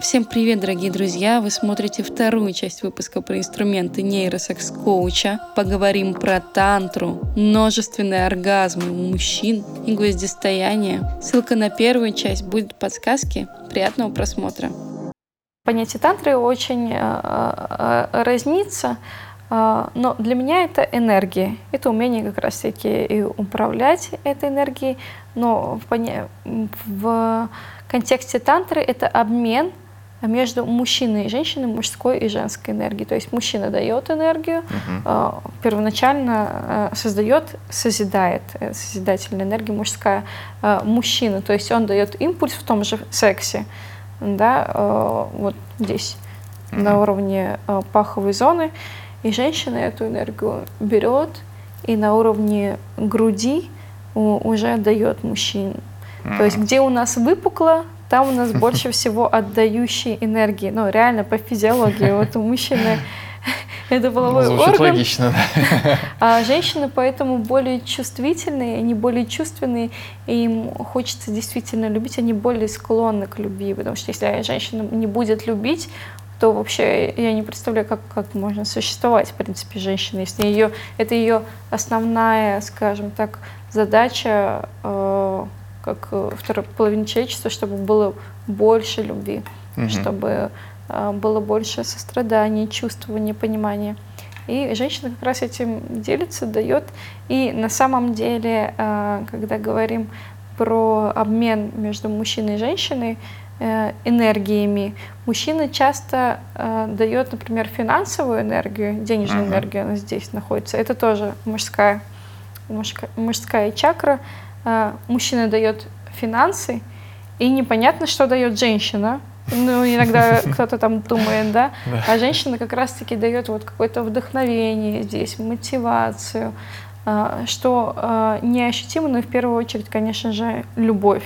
Всем привет, дорогие друзья! Вы смотрите вторую часть выпуска про инструменты нейросекс-коуча. Поговорим про тантру, множественные оргазмы у мужчин и гвоздистояние. Ссылка на первую часть будет в подсказке. Приятного просмотра! Понятие тантры очень э, э, разнится, э, но для меня это энергия. Это умение как раз-таки и управлять этой энергией, но в, в контексте тантры это обмен между мужчиной и женщиной, мужской и женской энергией. То есть мужчина дает энергию, uh-huh. первоначально э, создает, созидает, э, созидательная энергия мужская, мужчина, то есть он дает импульс в том же сексе, да, вот здесь, uh-huh. на уровне паховой зоны, и женщина эту энергию берет и на уровне груди уже дает мужчине. Uh-huh. То есть где у нас выпукло, там у нас больше всего отдающей энергии. Ну, реально, по физиологии. Вот у мужчины это половой Звучит орган. логично. А женщины поэтому более чувствительные, они более чувственные, и им хочется действительно любить, они более склонны к любви, потому что если женщина не будет любить, то вообще я не представляю, как, как можно существовать, в принципе, женщина, если ее, это ее основная, скажем так, задача э, как э, второй половине человечества, чтобы было больше любви, угу. чтобы э, было больше сострадания, чувствования, понимания. И женщина как раз этим делится, дает. И на самом деле, э, когда говорим про обмен между мужчиной и женщиной, энергиями. Мужчина часто э, дает, например, финансовую энергию, денежную uh-huh. энергию, она здесь находится. Это тоже мужская, мужская, мужская чакра. А, мужчина дает финансы, и непонятно, что дает женщина. Ну, иногда кто-то там думает, да? А женщина как раз-таки дает вот какое-то вдохновение здесь, мотивацию, а, что а, неощутимо, но в первую очередь, конечно же, любовь.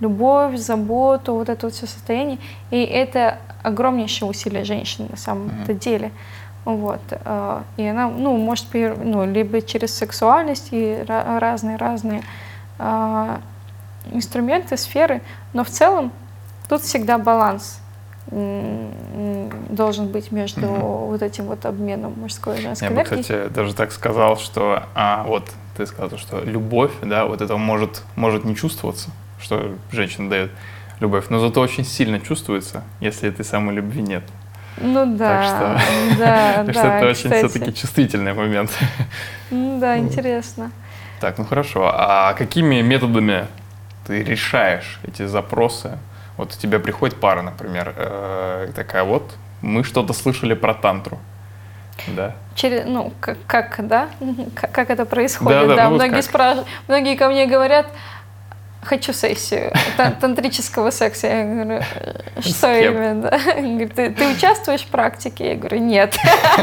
Любовь, заботу, вот это вот все состояние. И это огромнейшее усилие женщины на самом-то деле. Вот. И она, ну, может, ну, либо через сексуальность и разные-разные инструменты, сферы, но в целом тут всегда баланс должен быть между угу. вот этим вот обменом мужской и женской Я энергии. бы, кстати, даже так сказал, что а, вот ты сказал, что любовь, да, вот это может, может не чувствоваться, что женщина дает любовь, но зато очень сильно чувствуется, если этой самой любви нет. Ну да, так что, да, так да, что это очень кстати. все-таки чувствительный момент. Да, интересно. Так, ну хорошо. А какими методами ты решаешь эти запросы? Вот у тебя приходит пара, например, э, такая вот, мы что-то слышали про тантру. Да. Через, ну, как, как да? Как, как это происходит? Да, да, да. ну, многие, как? спрашивают, многие ко мне говорят, хочу сессию тантрического секса. Я говорю, что кем? именно? Говорит, ты, ты участвуешь в практике? Я говорю, нет.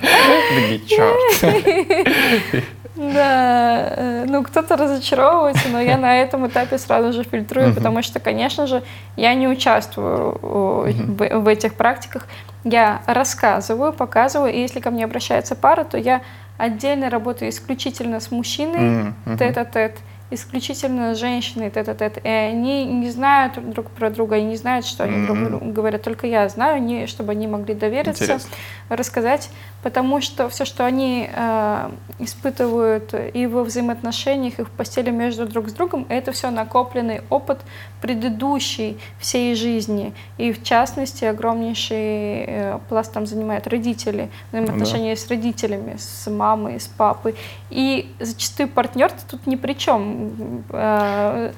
Такие, черт. Да, э, ну кто-то разочаровывается, но я на этом этапе сразу же фильтрую, потому что, конечно же, я не участвую в, этих практиках. Я рассказываю, показываю, и если ко мне обращается пара, то я отдельно работаю исключительно с мужчиной, тет-а-тет, исключительно с женщиной тет-а-тет. И они не знают друг про друга, и не знают, что они друг другу говорят. Только я знаю, не, чтобы они могли довериться, Интересно. рассказать, потому что все, что они э, испытывают и во взаимоотношениях, и в постели между друг с другом, это все накопленный опыт предыдущей всей жизни. И в частности, огромнейший э, пласт там занимают родители, взаимоотношения с родителями, с мамой, с папой. И зачастую партнер тут ни при чем. Э,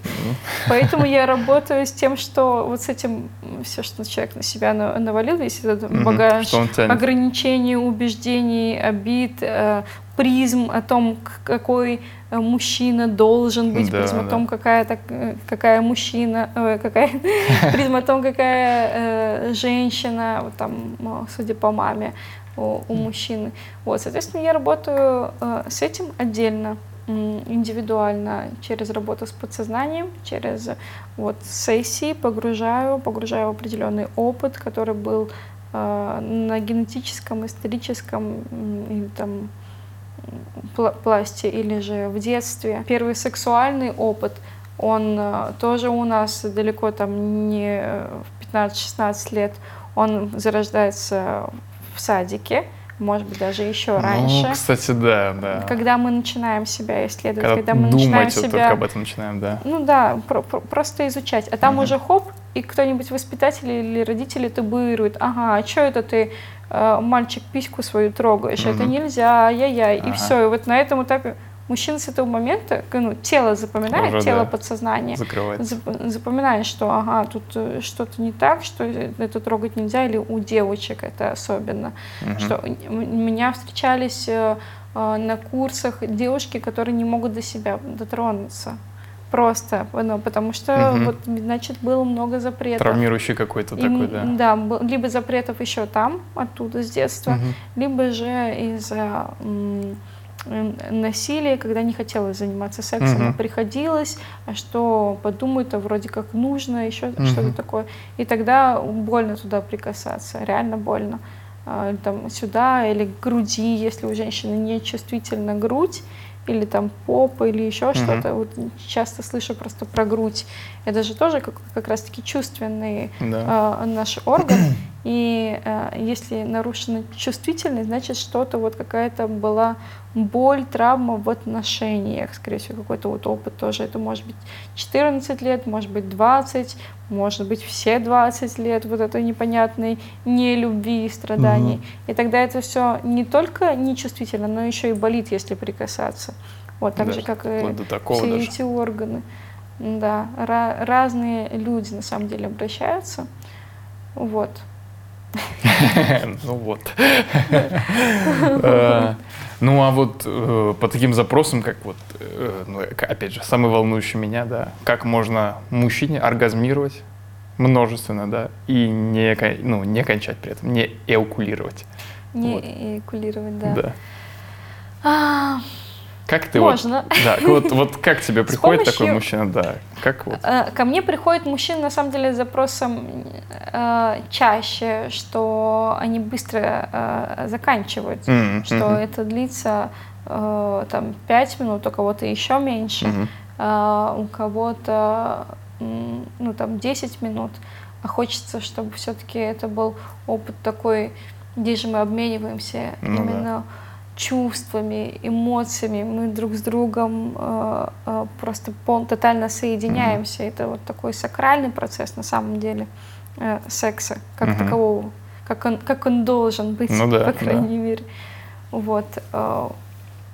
Поэтому я работаю с тем, что вот с этим все, что человек на себя на- навалил, весь этот багаж ограничений, убеждений, обид, э, призм о том, какой э, мужчина должен быть, Да, призм о да. том, какая, так, какая мужчина, э, какая, призм о том, какая э, женщина, вот там, судя по маме, у, у мужчины. Вот, соответственно, я работаю э, с этим отдельно индивидуально через работу с подсознанием, через вот сессии погружаю, погружаю в определенный опыт, который был э, на генетическом, историческом или там пла- пласте или же в детстве. Первый сексуальный опыт, он э, тоже у нас далеко там не в 15-16 лет он зарождается в садике, может быть, даже еще Ну, раньше. кстати, да, да. Когда мы начинаем себя исследовать, Когда, когда, мы начинаем думать вот себя... только об этом начинаем, да. Ну да, про- про- просто изучать. А там Мгм. уже хоп, и кто-нибудь воспитатель или родители табуируют. Ага, а что это ты, э, мальчик, письку свою трогаешь? Это Мгм. нельзя. И Ага. все. И вот на этом этапе мужчина с этого момента, ну, тело запоминает, Уже, тело да. подсознание. Закрывается. зап- Запоминает, что ага, тут э, что-то не так, что это трогать нельзя, или у девочек это особенно. Мгм. Что у меня встречались э, э, на курсах девушки, которые не могут до себя дотронуться. Просто, ну, потому что Мгм. вот, значит, было много запретов. Травмирующий какой-то такой, да. да, был- либо запретов еще там, оттуда, с детства, Мгм. либо же из-за м, м, насилия, когда не хотелось заниматься сексом, а Мгм. приходилось, а что подумают, а вроде как нужно, еще Мгм. что-то такое. И тогда больно туда прикасаться, реально больно. А, Там сюда или к груди, если у женщины не чувствительна грудь, или там попа, или еще Мгм. что-то. Вот часто слышу просто про грудь. Это же тоже как, как раз-таки чувственный Да. э, наш орган. И э, если нарушена чувствительность, значит что-то вот какая-то была боль, травма в отношениях, скорее всего, какой-то вот опыт тоже. Это может быть 14 лет, может быть 20, может быть все 20 лет вот этой непонятной нелюбви и страданий. Мгм. И тогда это все не только нечувствительно, но еще и болит, если прикасаться. Вот так Даже же, как и все даже. эти органы. Да, ра- разные люди на самом деле обращаются. Вот. Ну вот. Э, Ну а вот э, по таким запросам, как вот, э, ну, к- опять же, самый волнующий меня, да, как можно мужчине оргазмировать множественно, да, и не, ну, не кончать при этом, не эукулировать. Не Вот. эякулировать, да. Да. А, Как ты Можно. вот, да, вот, вот как тебе приходит такой помощью- мужчина, да, как вот, э, Ко мне приходят мужчины, на самом деле, с запросом э, чаще, что они быстро э, заканчивают, М, что мгм, это длится э, там 5 минут, у кого-то еще меньше. мгм. а у кого-то ну там 10 минут, а хочется, чтобы все-таки это был опыт такой, где же мы обмениваемся Ну да. Чувствами, эмоциями, мы друг с другом э, э, просто пол, тотально соединяемся. Это вот такой сакральный процесс на самом деле э, секса как Мгм. такового, как он, как он должен быть, Ну да, по да. крайней мере. Вот. э,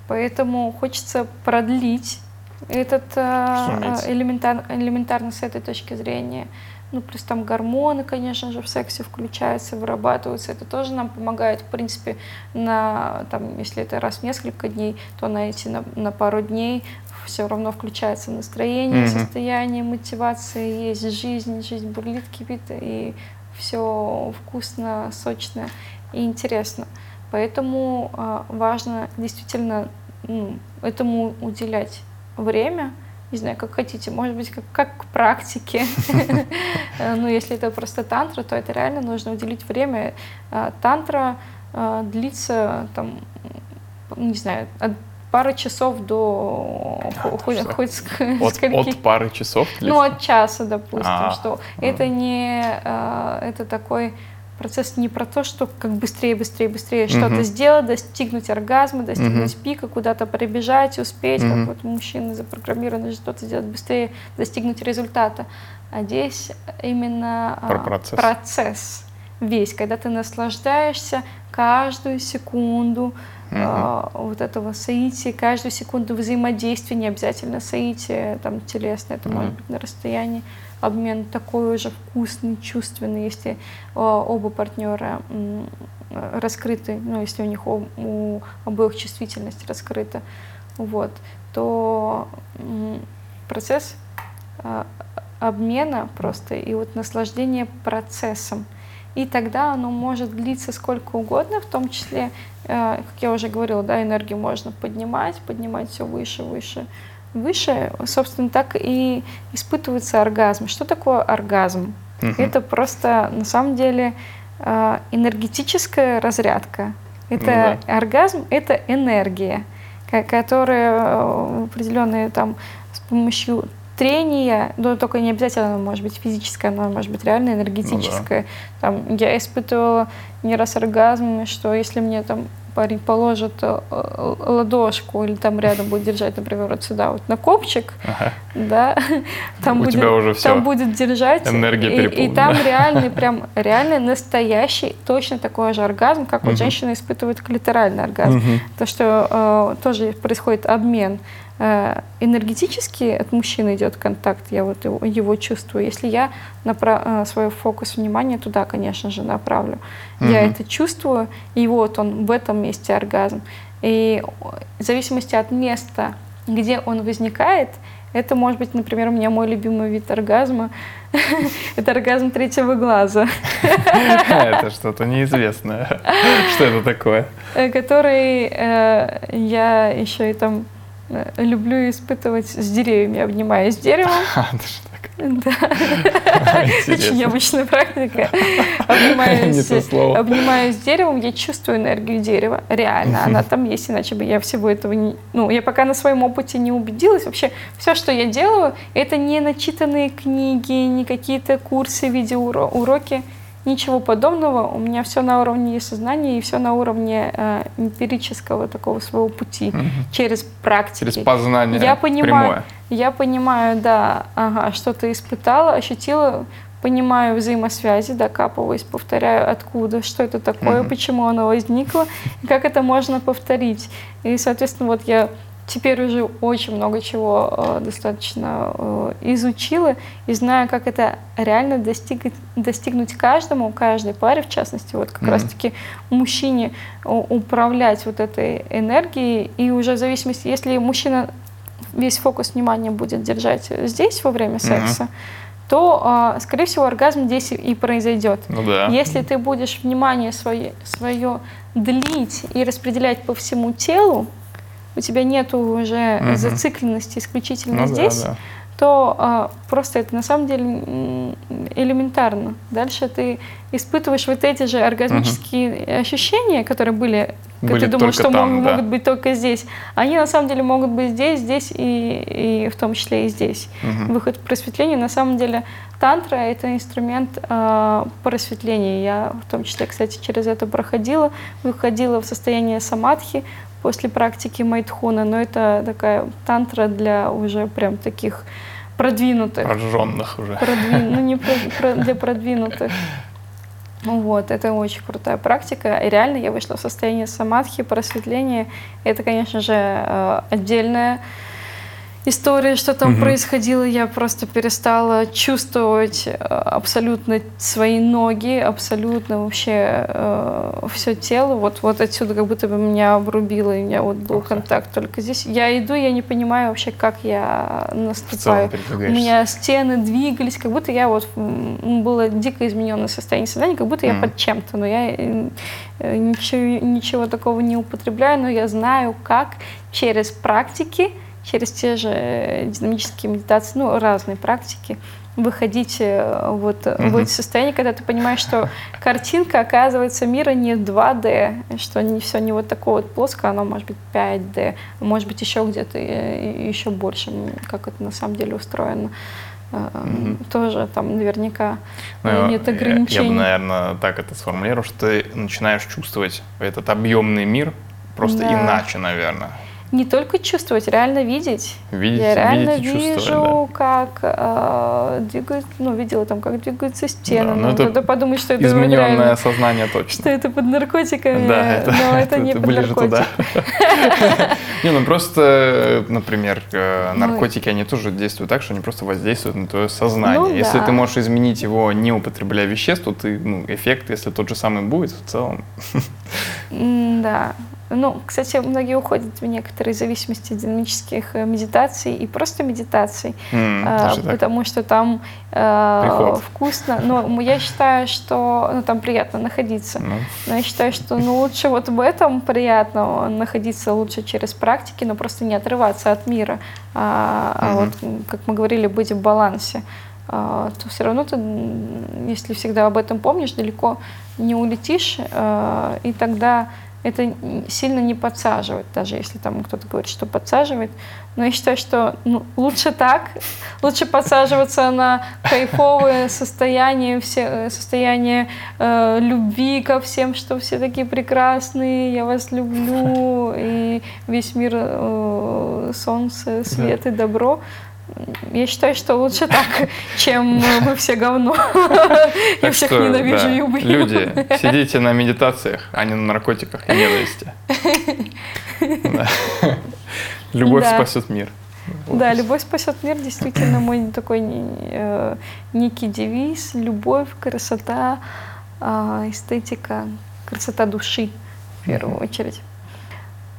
Поэтому хочется продлить этот э, элементар, элементарно с этой точки зрения. Ну, плюс там гормоны, конечно же, в сексе включаются, вырабатываются. Это тоже нам помогает, в принципе, на, там, если это раз в несколько дней, то на эти на, на пару дней все равно включается настроение, Мгм. состояние, мотивация, есть жизнь, жизнь бурлит, кипит, и все вкусно, сочно и интересно. Поэтому а, важно действительно ну, этому уделять время. Не знаю, как хотите, может быть, как, как к практике. Ну, если это просто тантра, то это реально нужно уделить время. А, Тантра а, длится, там, не знаю, от пары часов до хоть, хоть От, пары часов? ну, от часа, допустим, А, что а. это не, это такой процесс не про то, что как быстрее, быстрее, быстрее что-то Мгм. сделать, достигнуть оргазма, достигнуть Мгм. пика, куда-то пробежать, успеть, Мгм. как вот мужчины запрограммированы что-то сделать быстрее, достигнуть результата. А здесь именно а, Про процесс. процесс весь, когда ты наслаждаешься каждую секунду а, вот этого соития, каждую секунду взаимодействия, не обязательно соитие там телесное, это может Мгм. быть на расстоянии, обмен такой уже вкусный, чувственный, если а, оба партнера э, раскрыты, ну, если у них у обоих чувствительность раскрыта, вот, то процесс а, обмена просто и вот наслаждения процессом. И тогда оно может длиться сколько угодно, в том числе, э, как я уже говорила, да, энергию можно поднимать, поднимать все выше, выше, выше. Собственно, так и испытывается оргазм. Что такое оргазм? Мгм. Это просто на самом деле э, энергетическая разрядка. Это Ну оргазм, это энергия, ко- которая э, определенные там с помощью трение, но только не обязательно оно может быть физическое, оно может быть реально энергетическое. Ну, да. Там, я испытывала не раз оргазм, что если мне там парень положит э, э, ладошку или там рядом будет держать, например, вот сюда вот на копчик, ага. да, там У будет, тебя уже там будет держать, энергия и, и там реальный прям реальный настоящий точно такой же оргазм, как вот женщина испытывает клиторальный оргазм, то что э, тоже происходит обмен энергетически от мужчины идет контакт, я вот его, его чувствую. Если я направ... Э, свой фокус внимания туда, конечно же, направлю, mm-hmm. я это чувствую, и вот он в этом месте оргазм. И в зависимости от места, где он возникает, это может быть, например, у меня мой любимый вид оргазма. Это оргазм третьего глаза. Это что-то неизвестное. Что это такое? Э, который я еще и там Э, люблю испытывать с деревьями, обнимаясь деревом. Да. Очень необычная практика. Обнимаюсь, обнимаюсь деревом, я чувствую энергию дерева. Реально, она там есть, иначе бы я всего этого не... Ну, я пока на своем опыте не убедилась. Вообще, все, что я делаю, это не начитанные книги, не какие-то курсы, видеоуроки. Ничего подобного. У меня все на уровне сознания и все на уровне э, эмпирического такого своего пути угу. через практику. Через познание. Я понимаю, прямое. я понимаю, да, ага, что ты испытала, ощутила, понимаю взаимосвязи, докапываюсь, повторяю, откуда, что это такое, угу. почему оно возникло, и как это можно повторить. И, соответственно, вот я теперь уже очень много чего э, достаточно э, изучила и знаю, как это реально достигнуть, достигнуть каждому, каждой паре, в частности, вот как mm-hmm. раз-таки мужчине управлять вот этой энергией. И уже в зависимости, если мужчина весь фокус внимания будет держать здесь во время секса, mm-hmm. то, э, скорее всего, оргазм здесь и произойдет. Ну, да. Если ты будешь внимание свое, свое длить и распределять по всему телу, у тебя нет уже угу. зацикленности исключительно ну, здесь, да, да. то а, просто это на самом деле элементарно. Дальше ты испытываешь вот эти же оргазмические угу. ощущения, которые были, были ты думал, что там, могут, да. могут быть только здесь. Они на самом деле могут быть здесь, здесь и, и в том числе и здесь. Угу. Выход к просветлению на самом деле тантра это инструмент э, просветления. Я в том числе, кстати, через это проходила, выходила в состояние самадхи, после практики Майтхуна, но это такая тантра для уже прям таких продвинутых. Прожженных уже. Продви... Ну, не про... Про... для продвинутых. Вот, это очень крутая практика. И реально я вышла в состояние самадхи, просветления. Это, конечно же, э, отдельная истории, что там угу. происходило, я просто перестала чувствовать э, абсолютно свои ноги, абсолютно вообще э, все тело. Вот, вот отсюда как будто бы меня обрубило, и у меня вот был Ох, контакт только здесь. Я иду, я не понимаю вообще, как я наступаю. У меня стены двигались, как будто я вот было дико измененное состояние сознания, как будто mm. я под чем-то, но я э, ничего, ничего такого не употребляю, но я знаю, как через практики через те же э, динамические медитации, ну, разные практики, выходить э, вот угу. в эти состояния, когда ты понимаешь, что картинка, оказывается, мира не 2D, что не все не вот такое вот плоское, оно может быть 5D, может быть еще где-то еще больше, как это на самом деле устроено. Угу. Тоже там наверняка ну, нет ограничений. Я, я бы, наверное, так это сформулировал, что ты начинаешь чувствовать этот объемный мир просто да. иначе, наверное не только чувствовать, реально видеть. Видеть, я реально видеть вижу, да. как э, двигают, ну, видела там, как двигаются стены. Да, ну, это Надо подумать, что это измененное реально, сознание точно. Что это под наркотиками, да, это, но это, это не это под наркотиками. Не, ну просто, например, э, ну наркотики, они тоже действуют так, что они просто воздействуют на твое сознание. Ну если ты можешь изменить его, не употребляя веществ, то ты, ну, эффект, если тот же самый будет, в целом. Да. Ну, кстати, многие уходят в некоторые зависимости динамических э, медитаций и просто медитаций, mm, а, потому что там э, вкусно. Но я считаю, что ну, там приятно находиться. Mm. Но я считаю, что ну, лучше вот в этом приятно находиться лучше через практики, но просто не отрываться от мира. А, mm-hmm. а вот, как мы говорили, быть в балансе а, то все равно ты, если всегда об этом помнишь, далеко не улетишь, а, и тогда это сильно не подсаживает, даже если там кто-то говорит, что подсаживает. Но я считаю, что ну, лучше так, лучше подсаживаться на кайфовое состояние, все, э, состояние э, любви ко всем, что все такие прекрасные, я вас люблю, и весь мир э, солнце, свет и добро. Я считаю, что лучше так, чем мы все говно. Я всех ненавижу и убью. Люди, сидите на медитациях, а не на наркотиках и ненависти. Любовь спасет мир. Да, любовь спасет мир, действительно мой такой э, некий девиз. Любовь, красота, а, эстетика, красота души в первую очередь.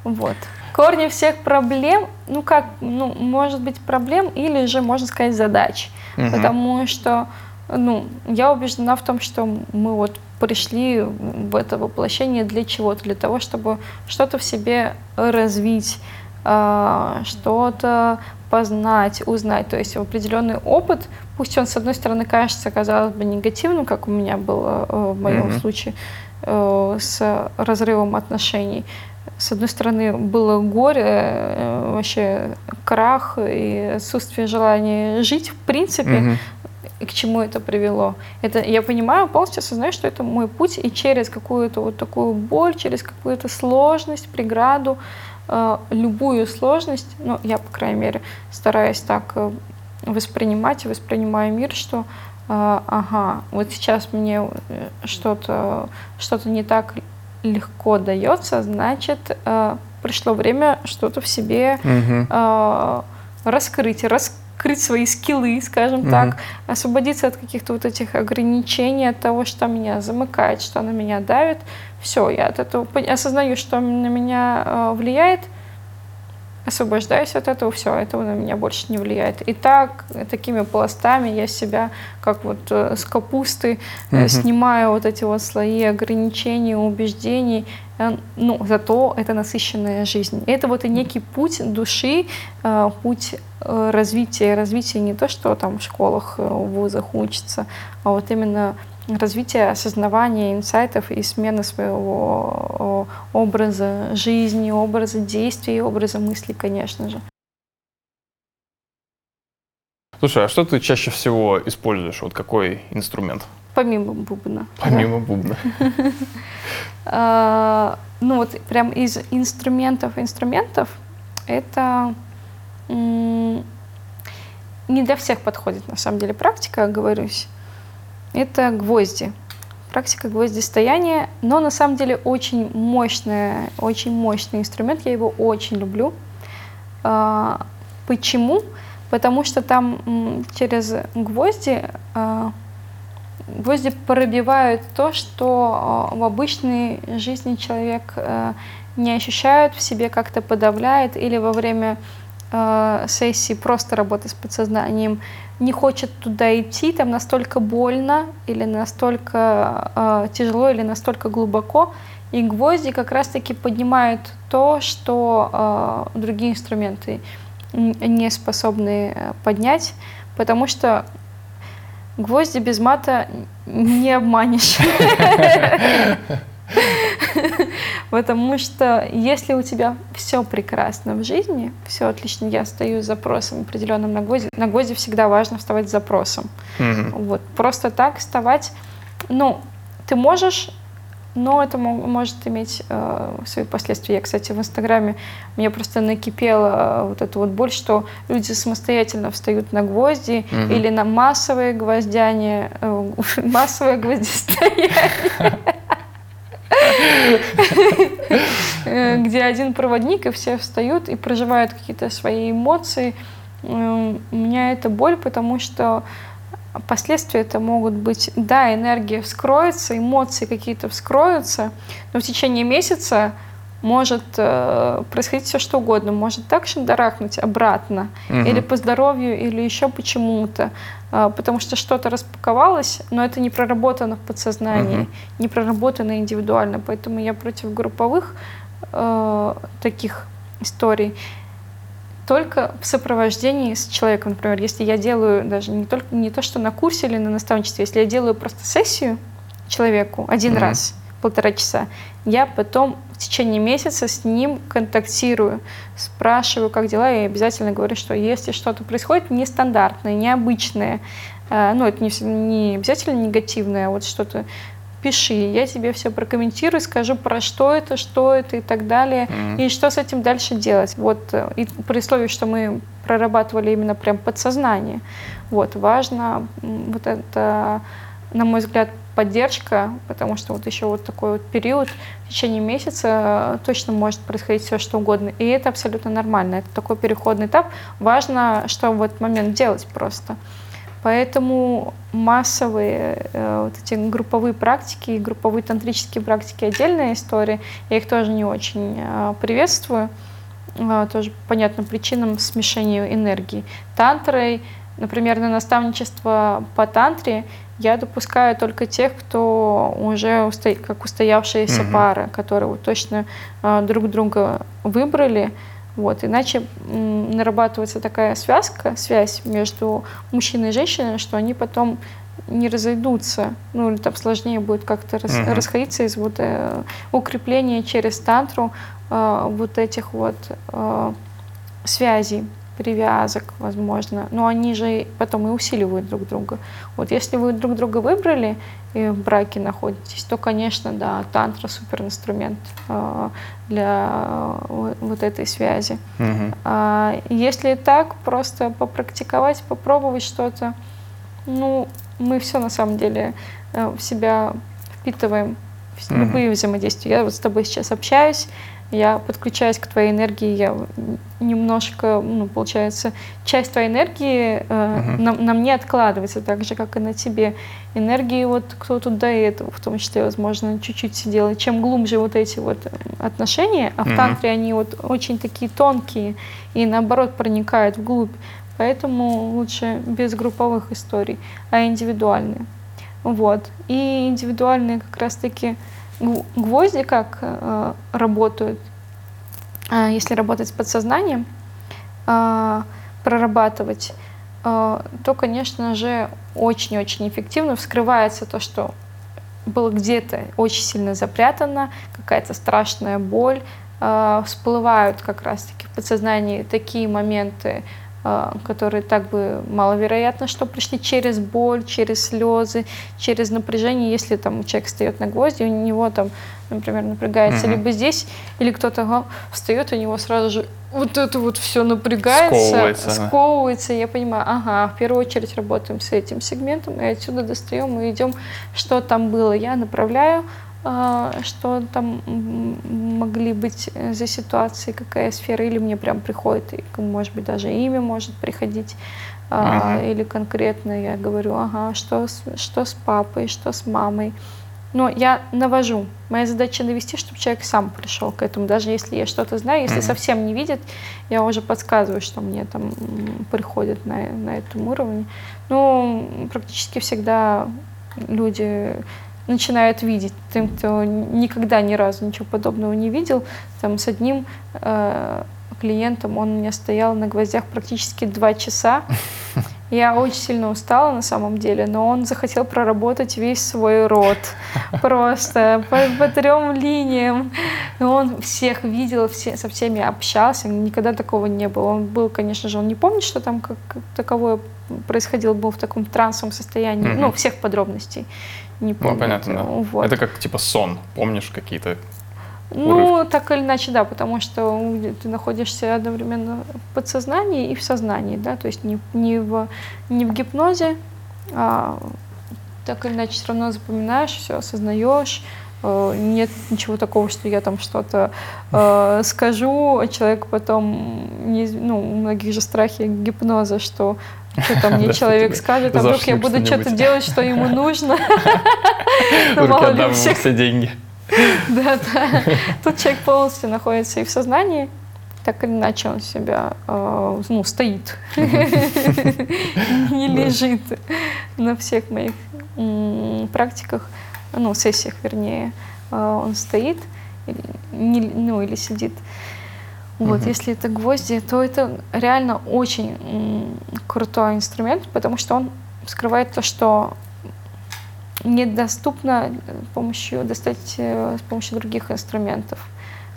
Вот корни всех проблем, ну как, ну, может быть проблем или же, можно сказать, задач. Угу. Потому что, ну, я убеждена в том, что мы вот пришли в это воплощение для чего-то, для того, чтобы что-то в себе развить, а, что-то познать, узнать. То есть определенный опыт, пусть он, с одной стороны, кажется, казалось бы, негативным, как у меня было э, в моем mm-hmm. случае э, с разрывом отношений, с одной стороны, было горе, э, вообще крах и отсутствие желания жить, в принципе, угу. и к чему это привело. Это я понимаю, полностью осознаю, что это мой путь, и через какую-то вот такую боль, через какую-то сложность, преграду, э, любую сложность, ну, я, по крайней мере, стараюсь так э, воспринимать и воспринимаю мир, что ага, вот сейчас мне что-то что не так легко дается, значит, э, пришло время что-то в себе угу. э, раскрыть, раскрыть свои скиллы, скажем угу. так, освободиться от каких-то вот этих ограничений, от того, что меня замыкает, что на меня давит. Все, я от этого осознаю, что на меня э, влияет, освобождаюсь от этого, все, этого на меня больше не влияет. И так, такими пластами я себя, как вот э, с капусты, угу. снимаю вот эти вот слои ограничений, убеждений, э, ну, зато это насыщенная жизнь. Это вот и некий путь души, путь развития. Развитие не то, что там в школах, в вузах учится, а вот именно развитие осознавания инсайтов и смены своего образа жизни, образа действий, образа мысли, конечно же. Слушай, а что ты чаще всего используешь? Вот какой инструмент? Помимо бубна. Помимо да. бубна. А, ну вот прям из инструментов инструментов это не для всех подходит на самом деле практика, говорюсь это гвозди. Практика гвоздистояния, но на самом деле очень мощная, очень мощный инструмент, я его очень люблю. А, почему? Потому что там через гвозди а, гвозди пробивают то, что а, в обычной жизни человек не ощущает в себе, как-то подавляет или во время сессии просто работы с подсознанием не хочет туда идти, там настолько больно или настолько э, тяжело или настолько глубоко, и гвозди как раз-таки поднимают то, что э, другие инструменты не способны э, поднять, потому что гвозди без мата не обманешь. Потому что если у тебя все прекрасно в жизни, все отлично, я стою с запросом определенным на гвозди. На гвозди всегда важно вставать с запросом. Вот. Просто так вставать, ну, ты можешь но это может иметь э, свои последствия. Я, кстати, в Инстаграме мне просто накипела э, вот эта вот боль, что люди самостоятельно встают на гвозди угу. или на массовое гвоздяние, э, массовое гвоздистояние. Где один проводник, и все встают и проживают какие-то свои эмоции. Э, у меня это боль, потому что последствия это могут быть, да, энергия вскроется, эмоции какие-то вскроются, но в течение месяца может э, происходить все что угодно, может так шандарахнуть обратно, угу. или по здоровью, или еще почему-то, э, потому что что-то распаковалось, но это не проработано в подсознании, угу. не проработано индивидуально, поэтому я против групповых э, таких историй только в сопровождении с человеком, например, если я делаю даже не только не то, что на курсе или на наставничестве, если я делаю просто сессию человеку один mm-hmm. раз, полтора часа. Я потом в течение месяца с ним контактирую, спрашиваю, как дела, и обязательно говорю, что если что-то происходит нестандартное, необычное, э, ну, это не, не обязательно негативное, а вот что-то пиши, я тебе все прокомментирую, скажу про что это, что это и так далее, mm-hmm. и что с этим дальше делать. Вот э, и при условии, что мы прорабатывали именно прям подсознание, вот важно вот это, на мой взгляд, поддержка, потому что вот еще вот такой вот период в течение месяца точно может происходить все что угодно, и это абсолютно нормально, это такой переходный этап. Важно, что в этот момент делать просто. Поэтому массовые э, вот эти групповые практики, групповые тантрические практики отдельная история. Я их тоже не очень э, приветствую. Э, тоже по понятным причинам смешению энергии. Тантрой, например, на наставничество по тантре я допускаю только тех, кто уже усто... как устоявшиеся угу. пары, которые вот точно э, друг друга выбрали, вот, иначе нарабатывается такая связка, связь между мужчиной и женщиной, что они потом не разойдутся, ну или там сложнее будет как-то рас, uh-huh. расходиться из вот э, укрепления через тантру э, вот этих вот э, связей привязок, возможно, но они же потом и усиливают друг друга. Вот если вы друг друга выбрали и в браке находитесь, то, конечно, да, тантра супер инструмент э, для э, вот этой связи. Угу. А если так, просто попрактиковать, попробовать что-то, ну, мы все на самом деле э, в себя впитываем, угу. любые взаимодействия. Я вот с тобой сейчас общаюсь, я подключаюсь к твоей энергии, я немножко, ну, получается, часть твоей энергии э, uh-huh. на, на мне откладывается, так же, как и на тебе. Энергии вот кто тут до этого, в том числе, возможно, чуть-чуть сидел. И чем глубже вот эти вот отношения, а в uh-huh. тантре они вот очень такие тонкие и, наоборот, проникают вглубь, поэтому лучше без групповых историй, а индивидуальные. Вот. И индивидуальные как раз-таки гвозди как э, работают, э, если работать с подсознанием, э, прорабатывать, э, то, конечно же, очень-очень эффективно вскрывается то, что было где-то очень сильно запрятано, какая-то страшная боль, э, всплывают как раз-таки в подсознании такие моменты, которые так бы маловероятно, что пришли через боль, через слезы, через напряжение. Если там человек встает на гвозди, у него там, например, напрягается угу. либо здесь, или кто-то встает, у него сразу же вот это вот все напрягается, сковывается, сковывается. Я понимаю, ага, в первую очередь работаем с этим сегментом, и отсюда достаем и идем, что там было. Я направляю а, что там могли быть за ситуации, какая сфера, или мне прям приходит, может быть, даже имя может приходить, uh-huh. или конкретно я говорю, ага, что, что с папой, что с мамой. Но я навожу. Моя задача навести, чтобы человек сам пришел к этому. Даже если я что-то знаю, если uh-huh. совсем не видит, я уже подсказываю, что мне там приходит на, на этом уровне. Ну, практически всегда люди начинают видеть. Тем, кто никогда ни разу ничего подобного не видел, там с одним э, клиентом он у меня стоял на гвоздях практически два часа. Я очень сильно устала на самом деле, но он захотел проработать весь свой рот просто по, по трем линиям. И он всех видел, все, со всеми общался, никогда такого не было. Он был, конечно же, он не помнит, что там как, как таковое происходило, был в таком трансовом состоянии, mm-hmm. ну, всех подробностей не помню. Ну, понятно, да. Вот. Это как типа сон, помнишь какие-то ну, урывки? так или иначе, да, потому что ты находишься одновременно в подсознании и в сознании, да, то есть не, не, в, не в гипнозе, а так или иначе все равно запоминаешь, все осознаешь, э, нет ничего такого, что я там что-то э, скажу, а человек потом, ну, у многих же страхи гипноза, что что там мне человек скажет, а вдруг я буду что-то делать, что ему нужно. Ну, мало ли всех. все деньги. Да, да. Тут человек полностью находится и в сознании, так или иначе он себя, э, ну, стоит, не лежит на всех моих практиках, ну, сессиях, вернее, э, он стоит, ну, или сидит. Вот, угу. если это гвозди, то это реально очень крутой инструмент, потому что он скрывает то, что недоступно помощью, достать с помощью других инструментов.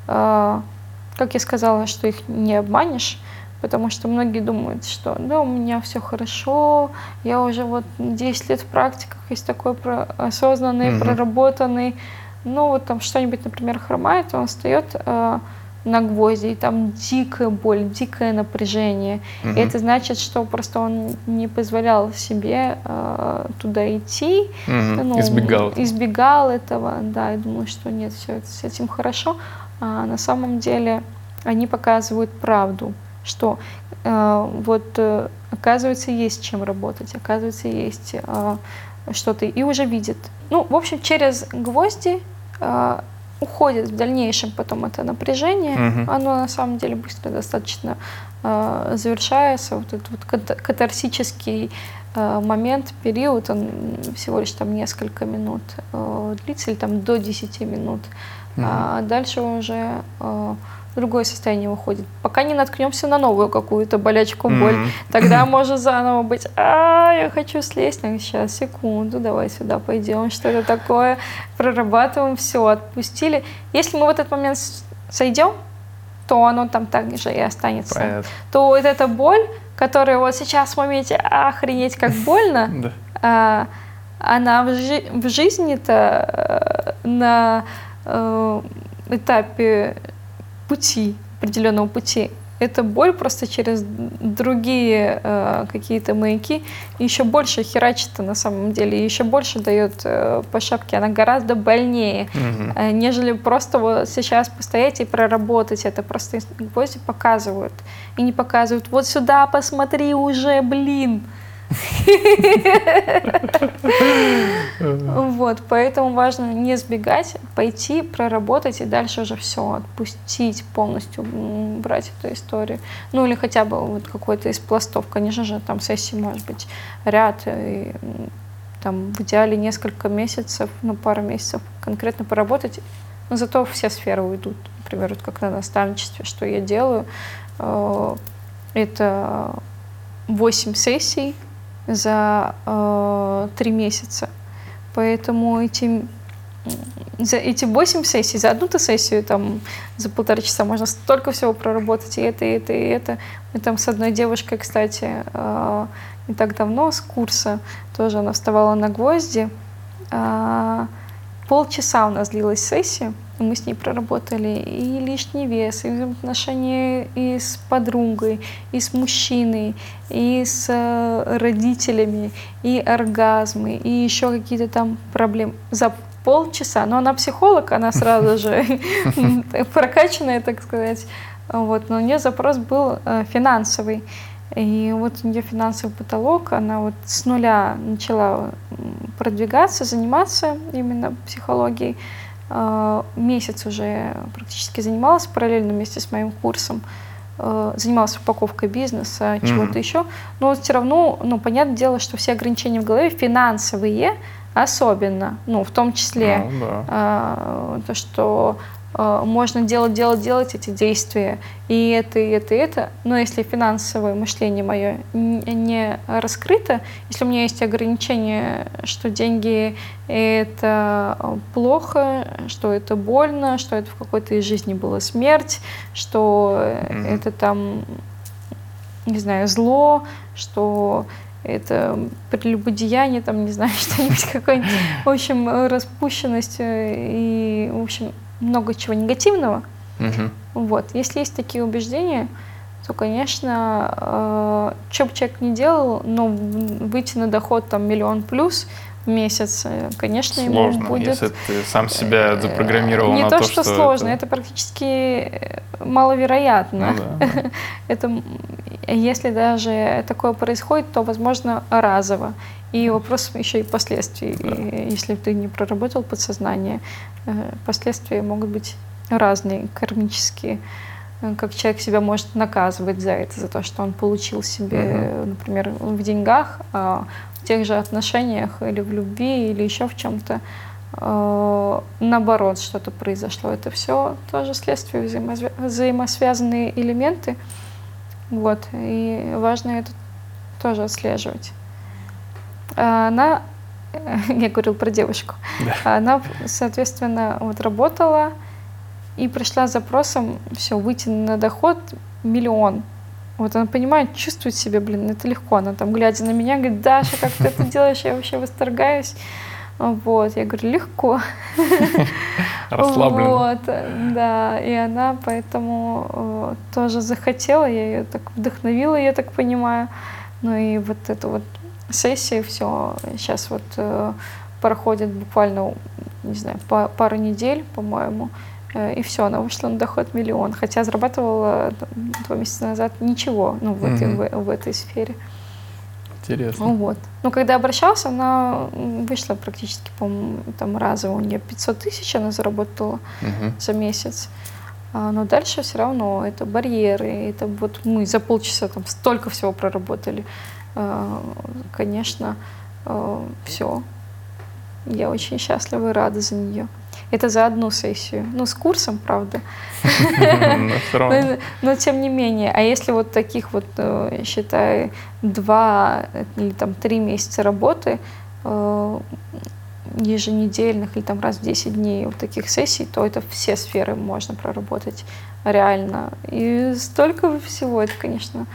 Как я сказала, что их не обманешь, потому что многие думают, что да, у меня все хорошо, я уже вот 10 лет в практиках, есть такой осознанный, mm-hmm. проработанный, ну вот там что-нибудь, например, хромает, он встает э, на гвозди, и там дикая боль, дикое напряжение. Mm-hmm. И это значит, что просто он не позволял себе э, туда идти. Mm-hmm. Ну, избегал. Избегал этого, да, и думал, что нет, все с этим хорошо. А на самом деле они показывают правду что э, вот э, оказывается есть чем работать, оказывается есть э, что-то и уже видит. Ну, в общем, через гвозди э, уходит в дальнейшем потом это напряжение, угу. оно на самом деле быстро достаточно э, завершается, вот этот вот катарсический э, момент, период, он всего лишь там несколько минут э, длится, или там до 10 минут, угу. а дальше уже э, другое состояние выходит. Пока не наткнемся на новую какую-то болячку, боль, mm-hmm. тогда может заново быть, а, я хочу слезть, ну, сейчас, секунду, давай сюда пойдем, что это такое, прорабатываем, все, отпустили. Если мы в этот момент сойдем, то оно там так же и останется. Понятно. То вот эта боль, которая вот сейчас в моменте охренеть как больно, а, она в, жи- в жизни-то э, на э, этапе пути, определенного пути. Это боль просто через другие э, какие-то маяки еще больше херачит на самом деле, еще больше дает э, по шапке. Она гораздо больнее, угу. э, нежели просто вот сейчас постоять и проработать это. Просто гвозди показывают. И не показывают, вот сюда посмотри уже, блин. Вот, поэтому важно не сбегать, пойти, проработать и дальше уже все отпустить полностью, брать эту историю. Ну или хотя бы вот какой-то из пластов. Конечно же, там сессии может быть ряд, и, там в идеале несколько месяцев, ну пару месяцев конкретно поработать, но зато все сферы уйдут. Например, вот как на наставничестве, что я делаю, э, это 8 сессий за э, три месяца. Поэтому эти, за эти 8 сессий, за одну-то сессию там за полтора часа можно столько всего проработать, и это, и это, и это. Мы там с одной девушкой, кстати, э, не так давно с курса, тоже она вставала на гвозди. Э, полчаса у нас длилась сессия, мы с ней проработали и лишний вес, и взаимоотношения и с подругой, и с мужчиной, и с э, родителями, и оргазмы, и еще какие-то там проблемы. За полчаса. Но она психолог, она сразу же прокачанная, так сказать. Вот. Но у нее запрос был э, финансовый. И вот у нее финансовый потолок, она вот с нуля начала продвигаться, заниматься именно психологией. А, месяц уже практически занималась параллельно вместе с моим курсом. А, занималась упаковкой бизнеса, чего-то mm-hmm. еще. Но все равно, ну, понятное дело, что все ограничения в голове финансовые, особенно, ну, в том числе, ну, да. э, то, что можно делать, делать, делать эти действия, и это, и это, и это, но если финансовое мышление мое не раскрыто, если у меня есть ограничение, что деньги это плохо, что это больно, что это в какой-то из жизни была смерть, что mm-hmm. это там, не знаю, зло, что это прелюбодеяние, там, не знаю, что-нибудь какое-нибудь, в общем, распущенность и, в общем, много чего негативного. Угу. Вот. Если есть такие убеждения, то, конечно, э, что бы человек ни делал, но выйти на доход там миллион плюс в месяц, э, конечно, сложно, ему будет... если ты сам себя э, запрограммировал Не на то, то, что, что сложно, это... это практически маловероятно. Ну, да, да. это, если даже такое происходит, то, возможно, разово. И вопрос еще и последствий. Да. И если ты не проработал подсознание, э, последствия могут быть разные, кармические. Э, как человек себя может наказывать за это, за то, что он получил себе, uh например, в деньгах, а в тех же отношениях или в любви, или еще в чем-то э, наоборот что-то произошло. Это все тоже следствие взаимосвя- взаимосвязанные элементы. Вот. И важно это тоже отслеживать. А, на я говорил про девушку, да. она, соответственно, вот работала и пришла с запросом, все, выйти на доход миллион. Вот она понимает, чувствует себя, блин, это легко. Она там, глядя на меня, говорит, Даша, как ты это делаешь, я вообще восторгаюсь. Вот, я говорю, легко. Расслабленно. Вот, да, и она поэтому э, тоже захотела, я ее так вдохновила, я так понимаю. Ну и вот эту вот сессию все сейчас вот э, проходит буквально, не знаю, по, пару недель, по-моему. Э, и все, она вышла на доход миллион. Хотя зарабатывала два месяца назад ничего ну, в, mm-hmm. этой, в, в этой сфере. Интересно. Ну, вот. Но когда обращался, она вышла практически, по-моему, там разово. У нее 500 тысяч она заработала mm-hmm. за месяц. А, но дальше все равно это барьеры. Это вот мы за полчаса там столько всего проработали. А, конечно, а, все. Я очень счастлива и рада за нее. Это за одну сессию. Ну, с курсом, правда. Но тем не менее. А если вот таких вот, э, считай, два или там три месяца работы, э, еженедельных или там раз в 10 дней вот таких сессий, то это все сферы можно проработать реально. И столько всего, это, конечно,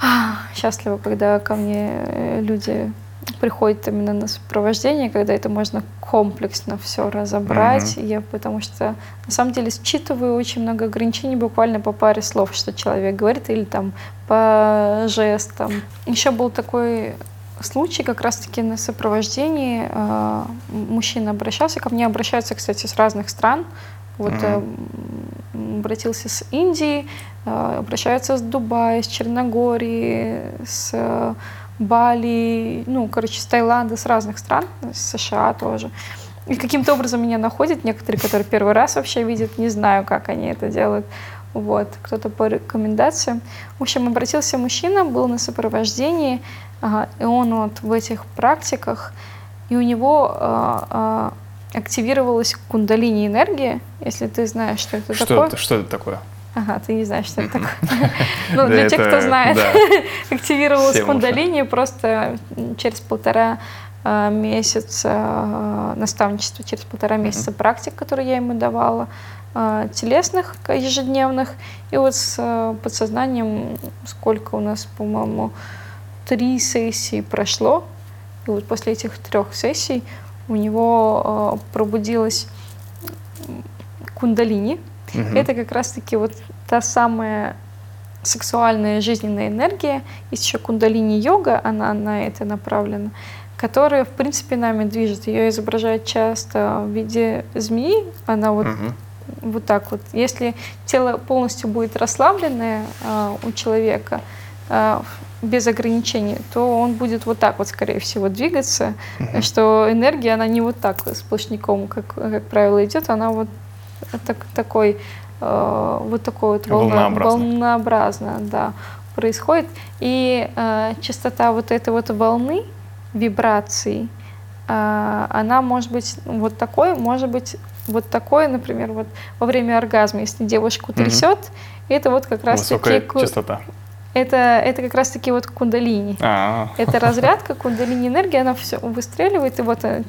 счастливо, когда ко мне э, люди приходит именно на сопровождение, когда это можно комплексно все разобрать. Mm-hmm. Я потому что на самом деле считываю очень много ограничений буквально по паре слов, что человек говорит, или там по жестам. Еще был такой случай как раз-таки на сопровождении. Э, мужчина обращался, ко мне обращаются, кстати, с разных стран. Вот mm-hmm. э, обратился с Индии, э, обращаются с Дубая, с Черногории, с э, Бали, ну, короче, с Таиланда, с разных стран, с США тоже. И каким-то образом меня находят некоторые, которые первый раз вообще видят, не знаю, как они это делают. Вот, кто-то по рекомендациям. В общем, обратился мужчина, был на сопровождении, и он вот в этих практиках, и у него а, а, активировалась кундалини энергия, если ты знаешь, что это что такое. Это, что это такое? Ага, ты не знаешь, что это такое. Ну, для тех, кто знает, активировалась кундалини просто через полтора а, месяца а, наставничества, через полтора месяца практик, которые я ему давала, а, телесных ежедневных. И вот с подсознанием, сколько у нас, по-моему, три сессии прошло. И вот после этих трех сессий у него пробудилась кундалини, Угу. Это как раз-таки вот та самая сексуальная жизненная энергия. Есть еще кундалини-йога, она на это направлена, которая, в принципе, нами движет. Ее изображают часто в виде змеи. Она вот, угу. вот так вот. Если тело полностью будет расслабленное э, у человека, э, без ограничений, то он будет вот так вот, скорее всего, двигаться, uh что энергия, она не вот так сплошняком, как, как правило, идет, она вот так, такой, э, вот такой вот волна, волнообразно, да, происходит. И э, частота вот этой вот волны, вибраций, э, она может быть вот такой, может быть вот такой, например, вот во время оргазма, если девушку трясет, угу. это вот как раз Высокая таки... частота. Это, это как раз-таки вот кундалини. А-а-а. Это разрядка, кундалини энергия, она все выстреливает, и вот э,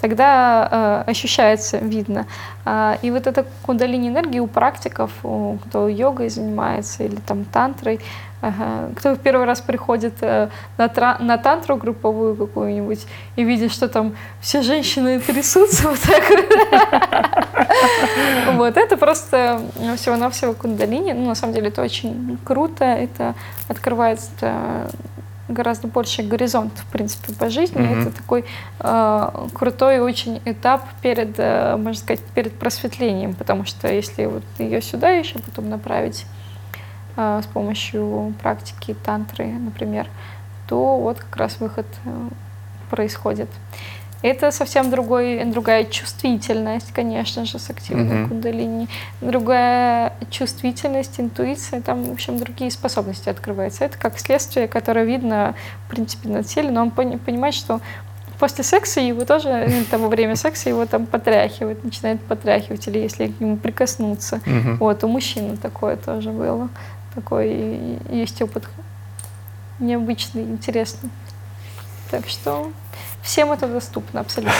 тогда э, ощущается, видно. А, и вот эта кундалини энергия у практиков, у, кто йогой занимается или там тантрой, Ага. Кто в первый раз приходит э, на, тра- на тантру групповую какую-нибудь и видит, что там все женщины трясутся вот так. Вот, это просто всего-навсего кундалини. Ну, на самом деле, это очень круто. Это открывает гораздо больше горизонт, в принципе, по жизни. Mm-hmm. Это такой э, крутой очень этап перед, э, можно сказать, перед просветлением, потому что если вот ее сюда еще потом направить с помощью практики тантры, например, то вот как раз выход э, происходит. Это совсем другой, другая чувствительность, конечно же, с активной mm-hmm. кундалини. Другая чувствительность, интуиция, там, в общем, другие способности открываются. Это как следствие, которое видно, в принципе, на теле, но он понимает, что после секса его тоже, ну, там, во время секса его там потряхивает, начинает потряхивать, или если к нему прикоснуться. Mm-hmm. Вот, у мужчины такое тоже было. Такой есть опыт необычный, интересный. Так что всем это доступно абсолютно.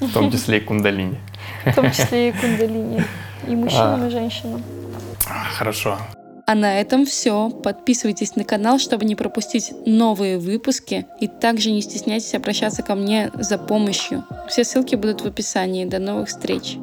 В том числе и кундалини. В том числе и кундалини. И мужчинам, и женщинам. Хорошо. А на этом все. Подписывайтесь на канал, чтобы не пропустить новые выпуски. И также не стесняйтесь обращаться ко мне за помощью. Все ссылки будут в описании. До новых встреч!